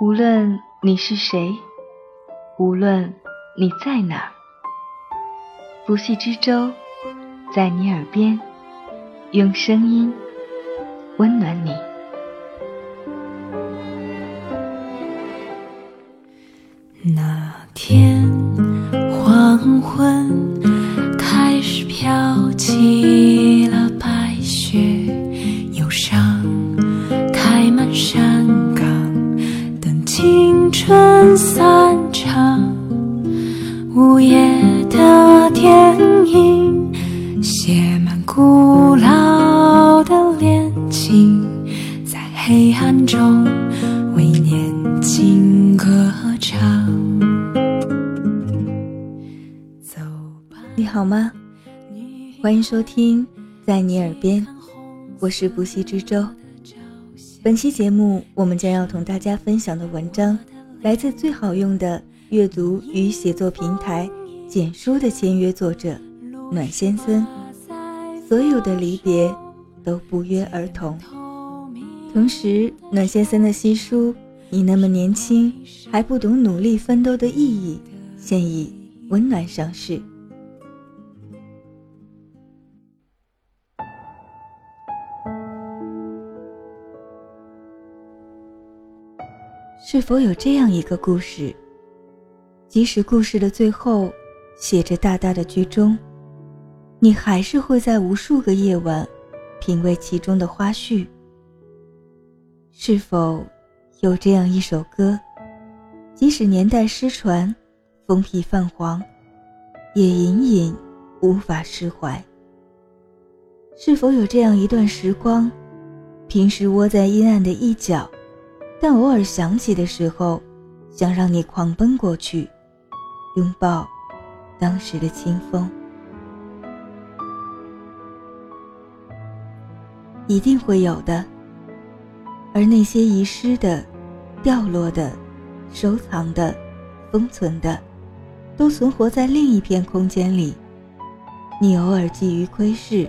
无论你是谁，无论你在哪，不系之舟在你耳边，用声音温暖你。那天黑暗中为年轻歌唱。走吧，你好吗？欢迎收听在你耳边，我是不息之舟。本期节目我们将要同大家分享的文章，来自最好用的阅读与写作平台简书的签约作者暖先生。所有的离别都不约而同。同时，暖先生的新书《你那么年轻还不懂努力奋斗的意义》现已温暖上市。是否有这样一个故事？即使故事的最后写着大大的居中，你还是会在无数个夜晚品味其中的花絮。是否有这样一首歌，即使年代失传，封皮泛黄，也隐隐无法释怀？是否有这样一段时光，平时窝在阴暗的一角？但偶尔想起的时候，想让你狂奔过去，拥抱当时的清风。一定会有的。而那些遗失的、掉落的、收藏的、封存的，都存活在另一片空间里。你偶尔觊觎窥视，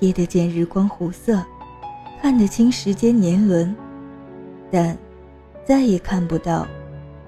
瞥得见日光湖色，看得清时间年轮。但再也看不到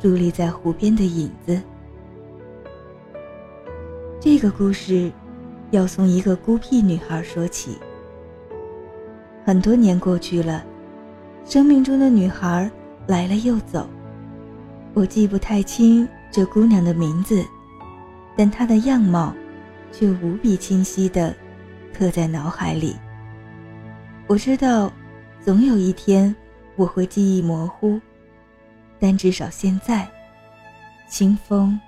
伫立在湖边的影子。这个故事要从一个孤僻女孩说起。很多年过去了，生命中的女孩来了又走，我记不太清这姑娘的名字，但她的样貌却无比清晰地刻在脑海里。我知道，总有一天。我会记忆模糊，但至少现在，清风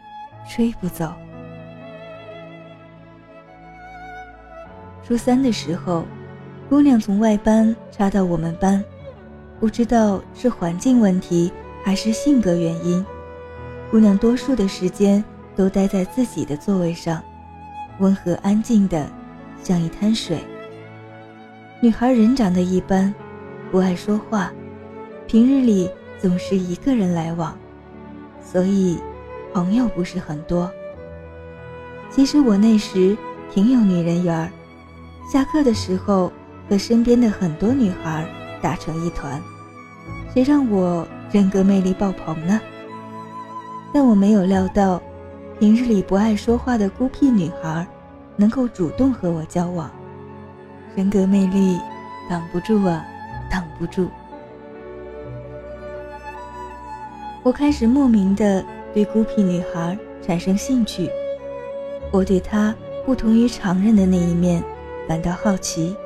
吹不走。初三的时候，姑娘从外班插到我们班，不知道是环境问题还是性格原因，姑娘多数的时间都待在自己的座位上，温和安静的，像一滩水。女孩人长得一般，不爱说话。平日里总是一个人来往，所以朋友不是很多。其实我那时挺有女人缘儿，下课的时候和身边的很多女孩打成一团。谁让我人格魅力爆棚呢？但我没有料到，平日里不爱说话的孤僻女孩，能够主动和我交往。人格魅力挡不住啊，挡不住。我开始莫名的对孤僻女孩产生兴趣，我对她不同于常人的那一面感到好奇。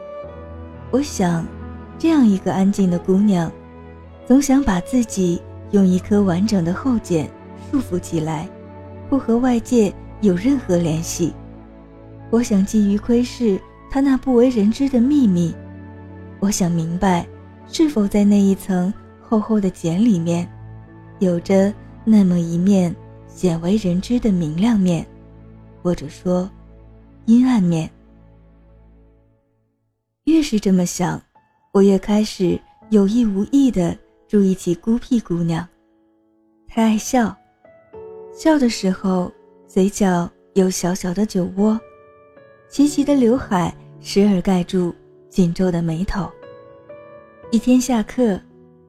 我想，这样一个安静的姑娘，总想把自己用一颗完整的后茧束缚起来，不和外界有任何联系。我想基于窥视她那不为人知的秘密，我想明白，是否在那一层厚厚的茧里面。有着那么一面鲜为人知的明亮面，或者说阴暗面。越是这么想，我越开始有意无意地注意起孤僻姑娘。她爱笑，笑的时候嘴角有小小的酒窝，齐齐的刘海时而盖住紧皱的眉头。一天下课，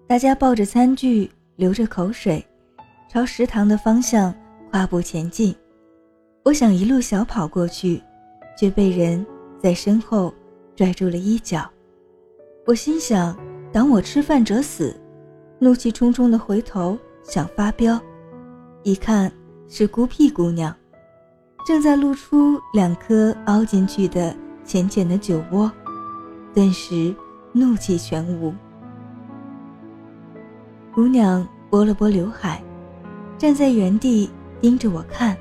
大家抱着餐具。流着口水，朝食堂的方向跨步前进。我想一路小跑过去，却被人在身后拽住了衣角。我心想：挡我吃饭者死！怒气冲冲地回头想发飙，一看是孤僻姑娘，正在露出两颗凹进去的浅浅的酒窝，顿时怒气全无。姑娘拨了拨刘海，站在原地盯着我看，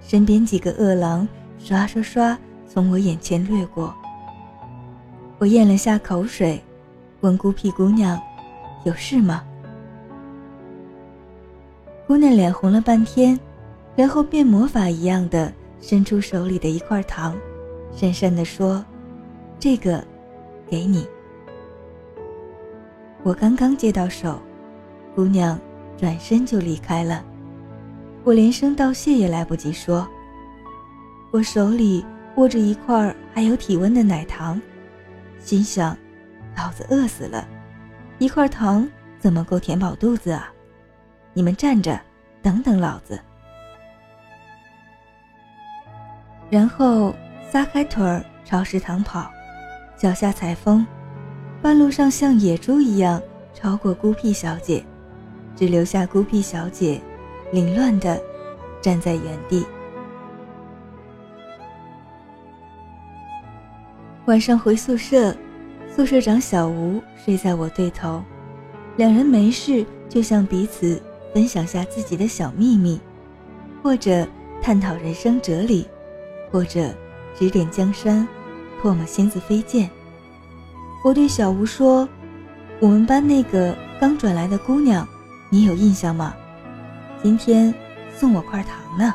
身边几个饿狼刷刷刷从我眼前掠过。我咽了下口水，问孤僻姑娘。有事吗？姑娘脸红了半天，然后变魔法一样的伸出手里的一块糖，讪讪地说：“这个，给你。”我刚刚接到手，姑娘转身就离开了，我连声道谢也来不及说。我手里握着一块还有体温的奶糖，心想：老子饿死了。一块糖怎么够填饱肚子啊？你们站着，等等老子。然后撒开腿儿朝食堂跑，脚下踩风，半路上像野猪一样超过孤僻小姐，只留下孤僻小姐凌乱的站在原地。晚上回宿舍。宿舍长小吴睡在我对头，两人没事就向彼此分享下自己的小秘密，或者探讨人生哲理，或者指点江山，唾沫星子飞溅。我对小吴说：“我们班那个刚转来的姑娘，你有印象吗？今天送我块糖呢。”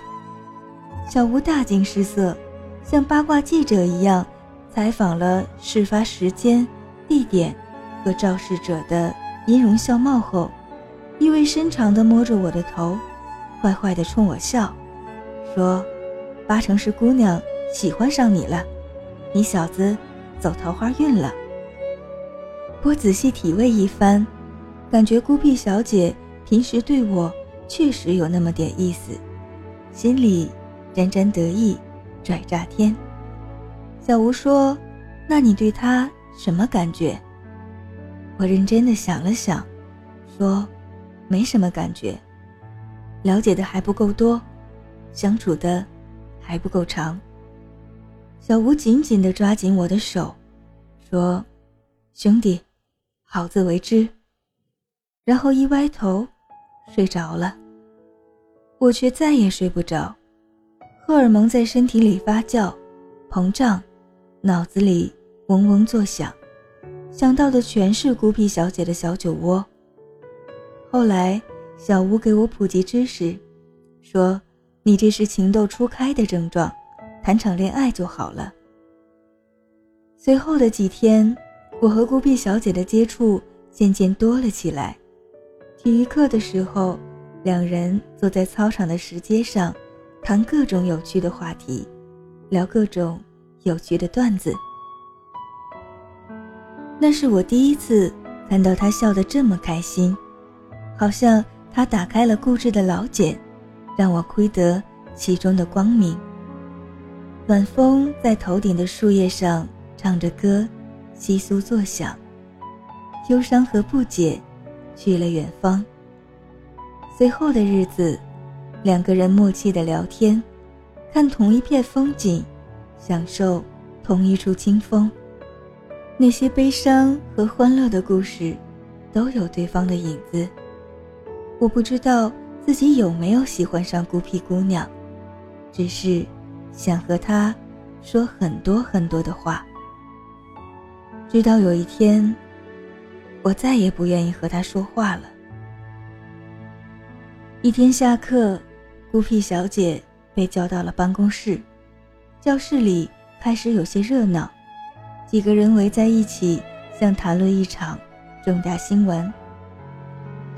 小吴大惊失色，像八卦记者一样。采访了事发时间、地点和肇事者的音容笑貌后，意味深长地摸着我的头，坏坏地冲我笑，说：“八成是姑娘喜欢上你了，你小子走桃花运了。”我仔细体味一番，感觉孤僻小姐平时对我确实有那么点意思，心里沾沾得意，拽炸天。小吴说：“那你对他什么感觉？”我认真的想了想，说：“没什么感觉，了解的还不够多，相处的还不够长。”小吴紧紧的抓紧我的手，说：“兄弟，好自为之。”然后一歪头，睡着了。我却再也睡不着，荷尔蒙在身体里发酵、膨胀。脑子里嗡嗡作响，想到的全是孤僻小姐的小酒窝。后来，小吴给我普及知识，说：“你这是情窦初开的症状，谈场恋爱就好了。”随后的几天，我和孤僻小姐的接触渐渐多了起来。体育课的时候，两人坐在操场的石阶上，谈各种有趣的话题，聊各种。有趣的段子，那是我第一次看到他笑得这么开心，好像他打开了固执的老茧，让我窥得其中的光明。晚风在头顶的树叶上唱着歌，窸窣作响，忧伤和不解去了远方。随后的日子，两个人默契的聊天，看同一片风景。享受同一处清风，那些悲伤和欢乐的故事，都有对方的影子。我不知道自己有没有喜欢上孤僻姑娘，只是想和她说很多很多的话。直到有一天，我再也不愿意和她说话了。一天下课，孤僻小姐被叫到了办公室。教室里开始有些热闹，几个人围在一起，像谈论一场重大新闻。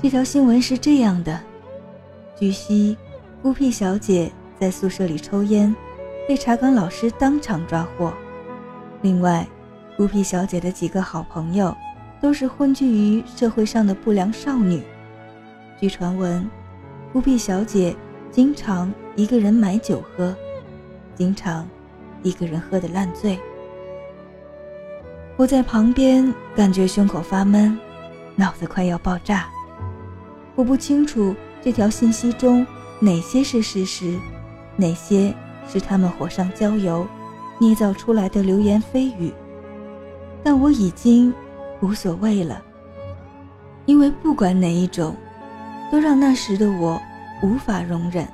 这条新闻是这样的：据悉，孤僻小姐在宿舍里抽烟，被查岗老师当场抓获。另外，孤僻小姐的几个好朋友，都是混迹于社会上的不良少女。据传闻，孤僻小姐经常一个人买酒喝，经常一个人喝得烂醉。我在旁边感觉胸口发闷，脑子快要爆炸。我不清楚这条信息中哪些是事实，哪些是他们火上浇油、捏造出来的流言蜚语。但我已经无所谓了，因为不管哪一种，都让那时的我无法容忍。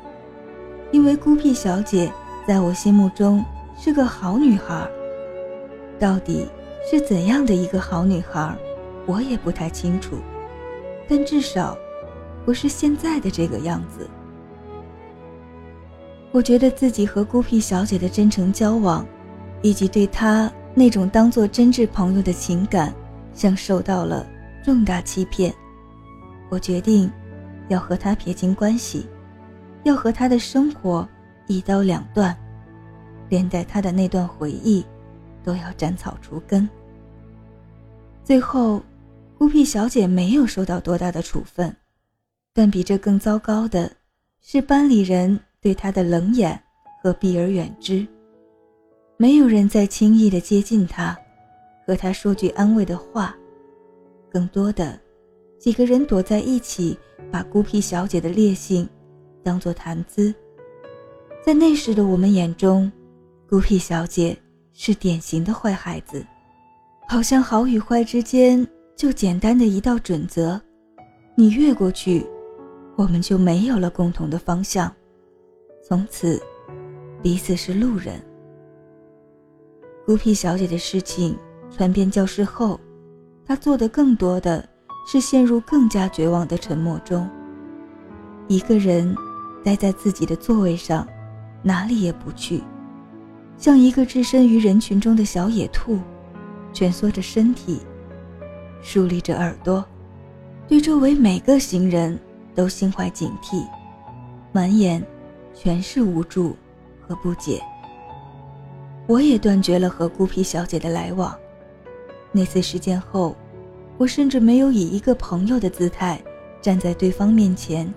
因为孤僻小姐在我心目中是个好女孩，到底是怎样的一个好女孩，我也不太清楚，但至少不是现在的这个样子。我觉得自己和孤僻小姐的真诚交往，以及对她。那种当做真挚朋友的情感，像受到了重大欺骗。我决定要和她撇清关系，要和她的生活一刀两断，连带他的那段回忆都要斩草除根。最后，孤僻小姐没有受到多大的处分，但比这更糟糕的是班里人对她的冷眼和避而远之。没有人再轻易的接近她，和他说句安慰的话。更多的，几个人躲在一起，把孤僻小姐的烈性当作谈资。在那时的我们眼中，孤僻小姐是典型的坏孩子，好像好与坏之间就简单的一道准则，你越过去，我们就没有了共同的方向，从此彼此是路人。孤僻小姐的事情传遍教室后，她做的更多的是陷入更加绝望的沉默中。一个人待在自己的座位上，哪里也不去，像一个置身于人群中的小野兔，蜷缩着身体，竖立着耳朵，对周围每个行人都心怀警惕，满眼全是无助和不解。我也断绝了和孤僻小姐的来往。那次事件后，我甚至没有以一个朋友的姿态站在对方面前，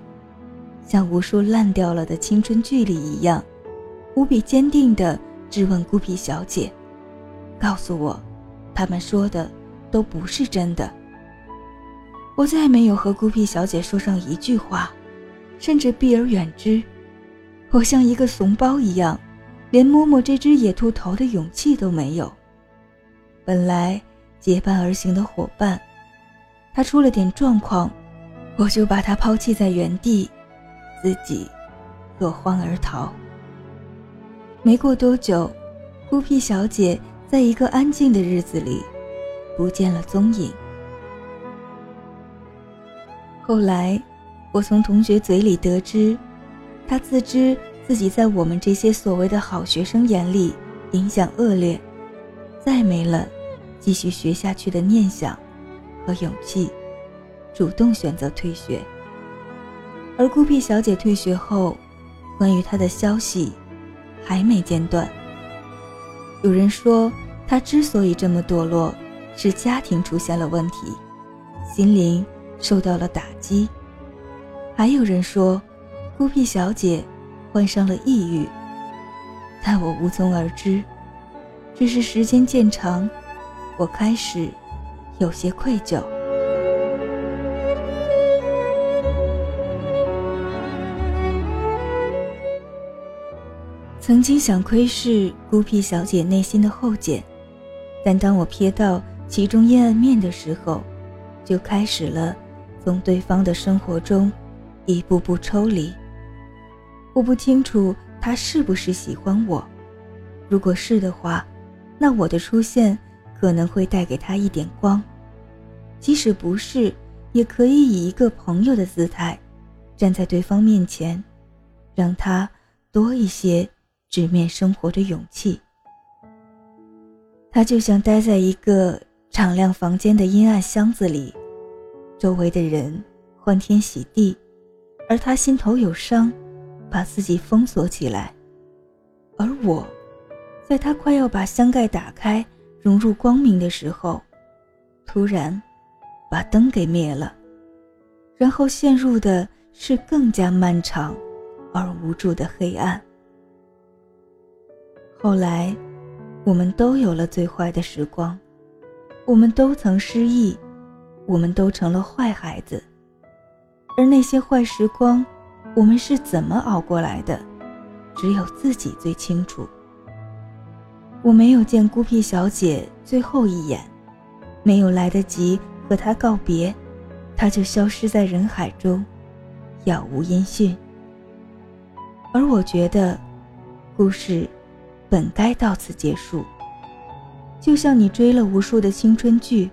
像无数烂掉了的青春剧里一样，无比坚定地质问孤僻小姐，告诉我，他们说的都不是真的。我再没有和孤僻小姐说上一句话，甚至避而远之。我像一个怂包一样。连摸摸这只野兔头的勇气都没有。本来结伴而行的伙伴，他出了点状况，我就把他抛弃在原地，自己落荒而逃。没过多久，孤僻小姐在一个安静的日子里不见了踪影。后来，我从同学嘴里得知，她自知。自己在我们这些所谓的好学生眼里影响恶劣，再没了继续学下去的念想和勇气，主动选择退学。而孤僻小姐退学后，关于她的消息还没间断。有人说他之所以这么堕落，是家庭出现了问题，心灵受到了打击。还有人说，孤僻小姐。患上了抑郁，但我无从而知。只是时间渐长，我开始有些愧疚。曾经想窥视孤僻小姐内心的后茧，但当我瞥到其中阴暗面的时候，就开始了从对方的生活中一步步抽离。我不清楚他是不是喜欢我，如果是的话，那我的出现可能会带给他一点光；即使不是，也可以以一个朋友的姿态，站在对方面前，让他多一些直面生活的勇气。他就像待在一个敞亮房间的阴暗箱子里，周围的人欢天喜地，而他心头有伤。把自己封锁起来，而我，在他快要把箱盖打开，融入光明的时候，突然把灯给灭了。然后陷入的是更加漫长而无助的黑暗。后来，我们都有了最坏的时光，我们都曾失忆，我们都成了坏孩子。而那些坏时光，我们是怎么熬过来的，只有自己最清楚。我没有见孤僻小姐最后一眼，没有来得及和她告别，她就消失在人海中，杳无音讯。而我觉得，故事。本该到此结束，就像你追了无数的青春剧，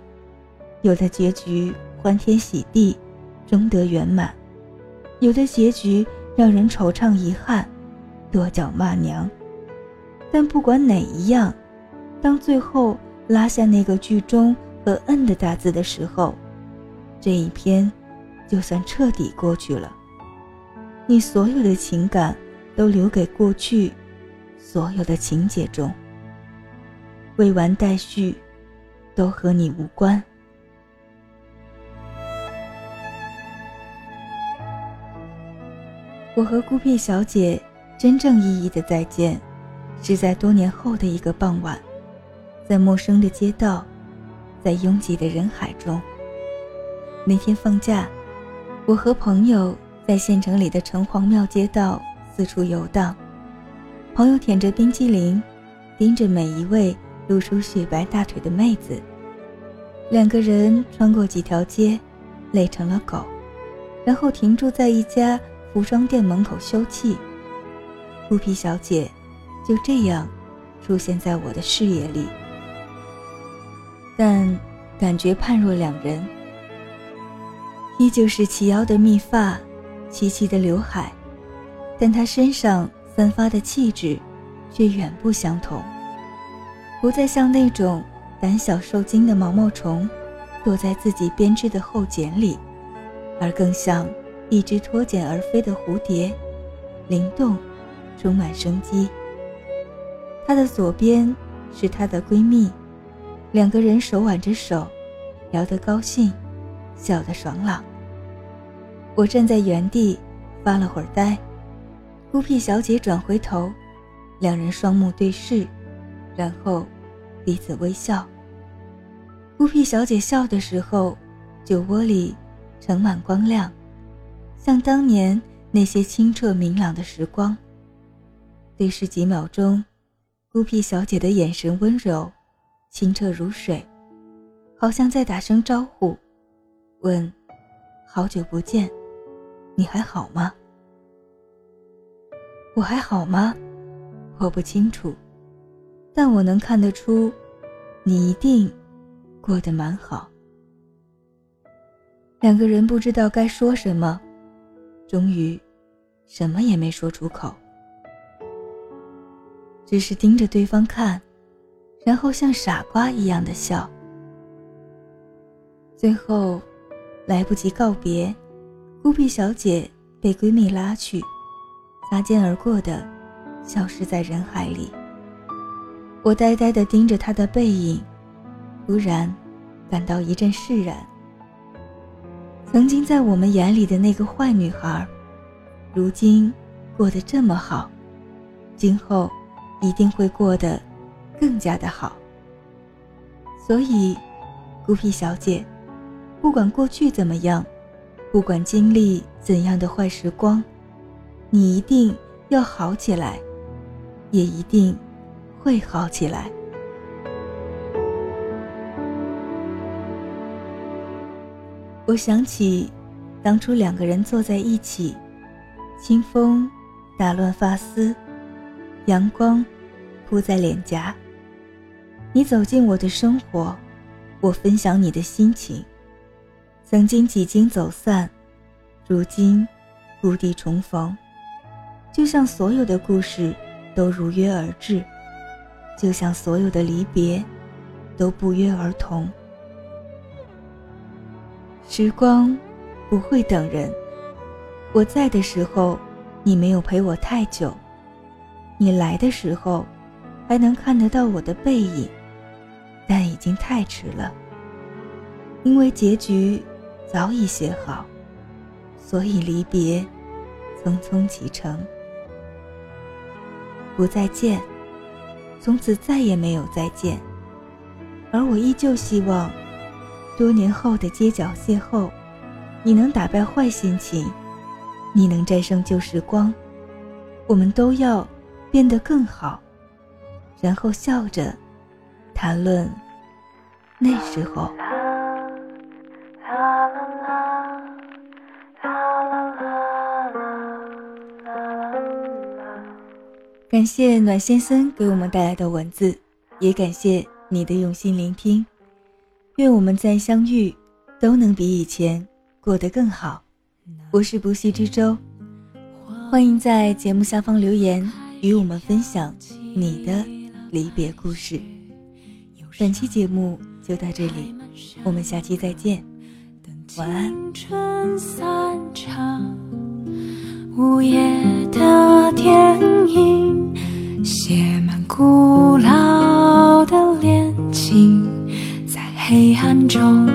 有的结局欢天喜地，终得圆满；有的结局让人惆怅遗憾，跺脚骂娘。但不管哪一样，当最后拉下那个剧终和嗯的大字的时候，这一篇就算彻底过去了。你所有的情感都留给过去。所有的情节中，未完待续，都和你无关。我和孤僻小姐真正意义的再见，是在多年后的一个傍晚，在陌生的街道，在拥挤的人海中。那天放假，我和朋友在县城里的城隍庙街道四处游荡。朋友舔着冰激凌，盯着每一位露出雪白大腿的妹子。两个人穿过几条街，累成了狗，然后停住在一家服装店门口休憩。孤僻小姐就这样出现在我的视野里，但感觉判若两人。依旧是齐腰的密发，齐齐的刘海，但她身上。散发的气质，却远不相同。不再像那种胆小受惊的毛毛虫，躲在自己编织的厚茧里，而更像一只脱茧而飞的蝴蝶，灵动，充满生机。她的左边是她的闺蜜，两个人手挽着手，聊得高兴，笑得爽朗。我站在原地，发了会儿呆。孤僻小姐转回头，两人双目对视，然后彼此微笑。孤僻小姐笑的时候，酒窝里盛满光亮，像当年那些清澈明朗的时光。对视几秒钟，孤僻小姐的眼神温柔、清澈如水，好像在打声招呼，问：“好久不见，你还好吗？”我还好吗？我不清楚，但我能看得出，你一定过得蛮好。两个人不知道该说什么，终于什么也没说出口，只是盯着对方看，然后像傻瓜一样的笑。最后，来不及告别，孤僻小姐被闺蜜拉去。擦肩而过的，消失在人海里。我呆呆地盯着他的背影，突然感到一阵释然。曾经在我们眼里的那个坏女孩，如今过得这么好，今后一定会过得更加的好。所以，孤僻小姐，不管过去怎么样，不管经历怎样的坏时光。你一定要好起来，也一定会好起来。我想起当初两个人坐在一起，清风打乱发丝，阳光铺在脸颊。你走进我的生活，我分享你的心情。曾经几经走散，如今故地重逢。就像所有的故事都如约而至，就像所有的离别都不约而同。时光不会等人，我在的时候，你没有陪我太久；你来的时候，还能看得到我的背影，但已经太迟了，因为结局早已写好，所以离别匆匆启程。不再见，从此再也没有再见。而我依旧希望，多年后的街角邂逅，你能打败坏心情，你能战胜旧时光，我们都要变得更好，然后笑着谈论那时候。感谢暖先生给我们带来的文字，也感谢你的用心聆听。愿我们在相遇都能比以前过得更好。我是不息之舟，欢迎在节目下方留言与我们分享你的离别故事。本期节目就到这里，我们下期再见，晚安。午夜的电影，写满古老的恋情，在黑暗中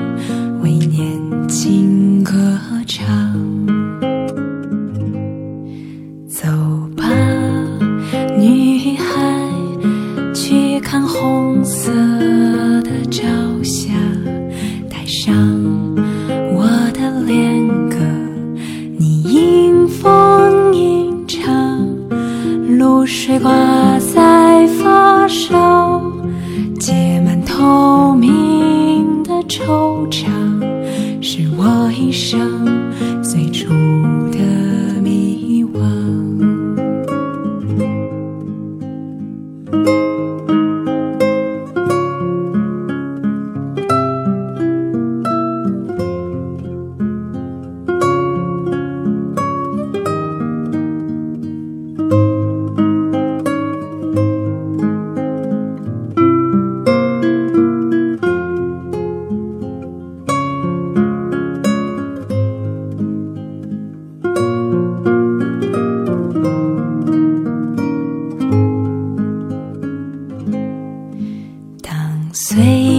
随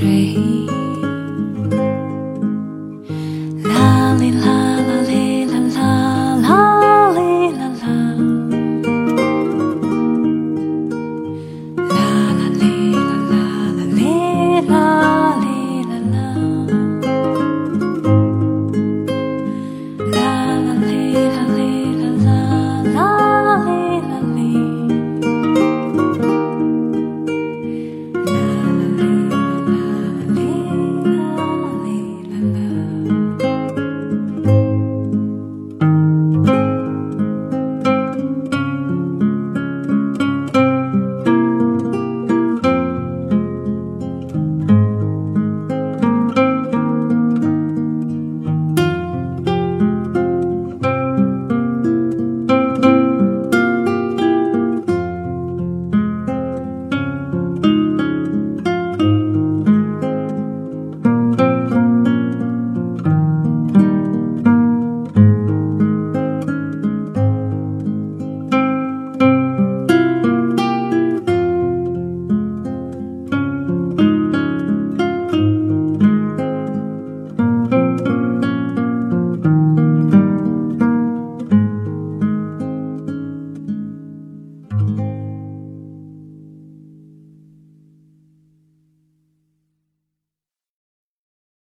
水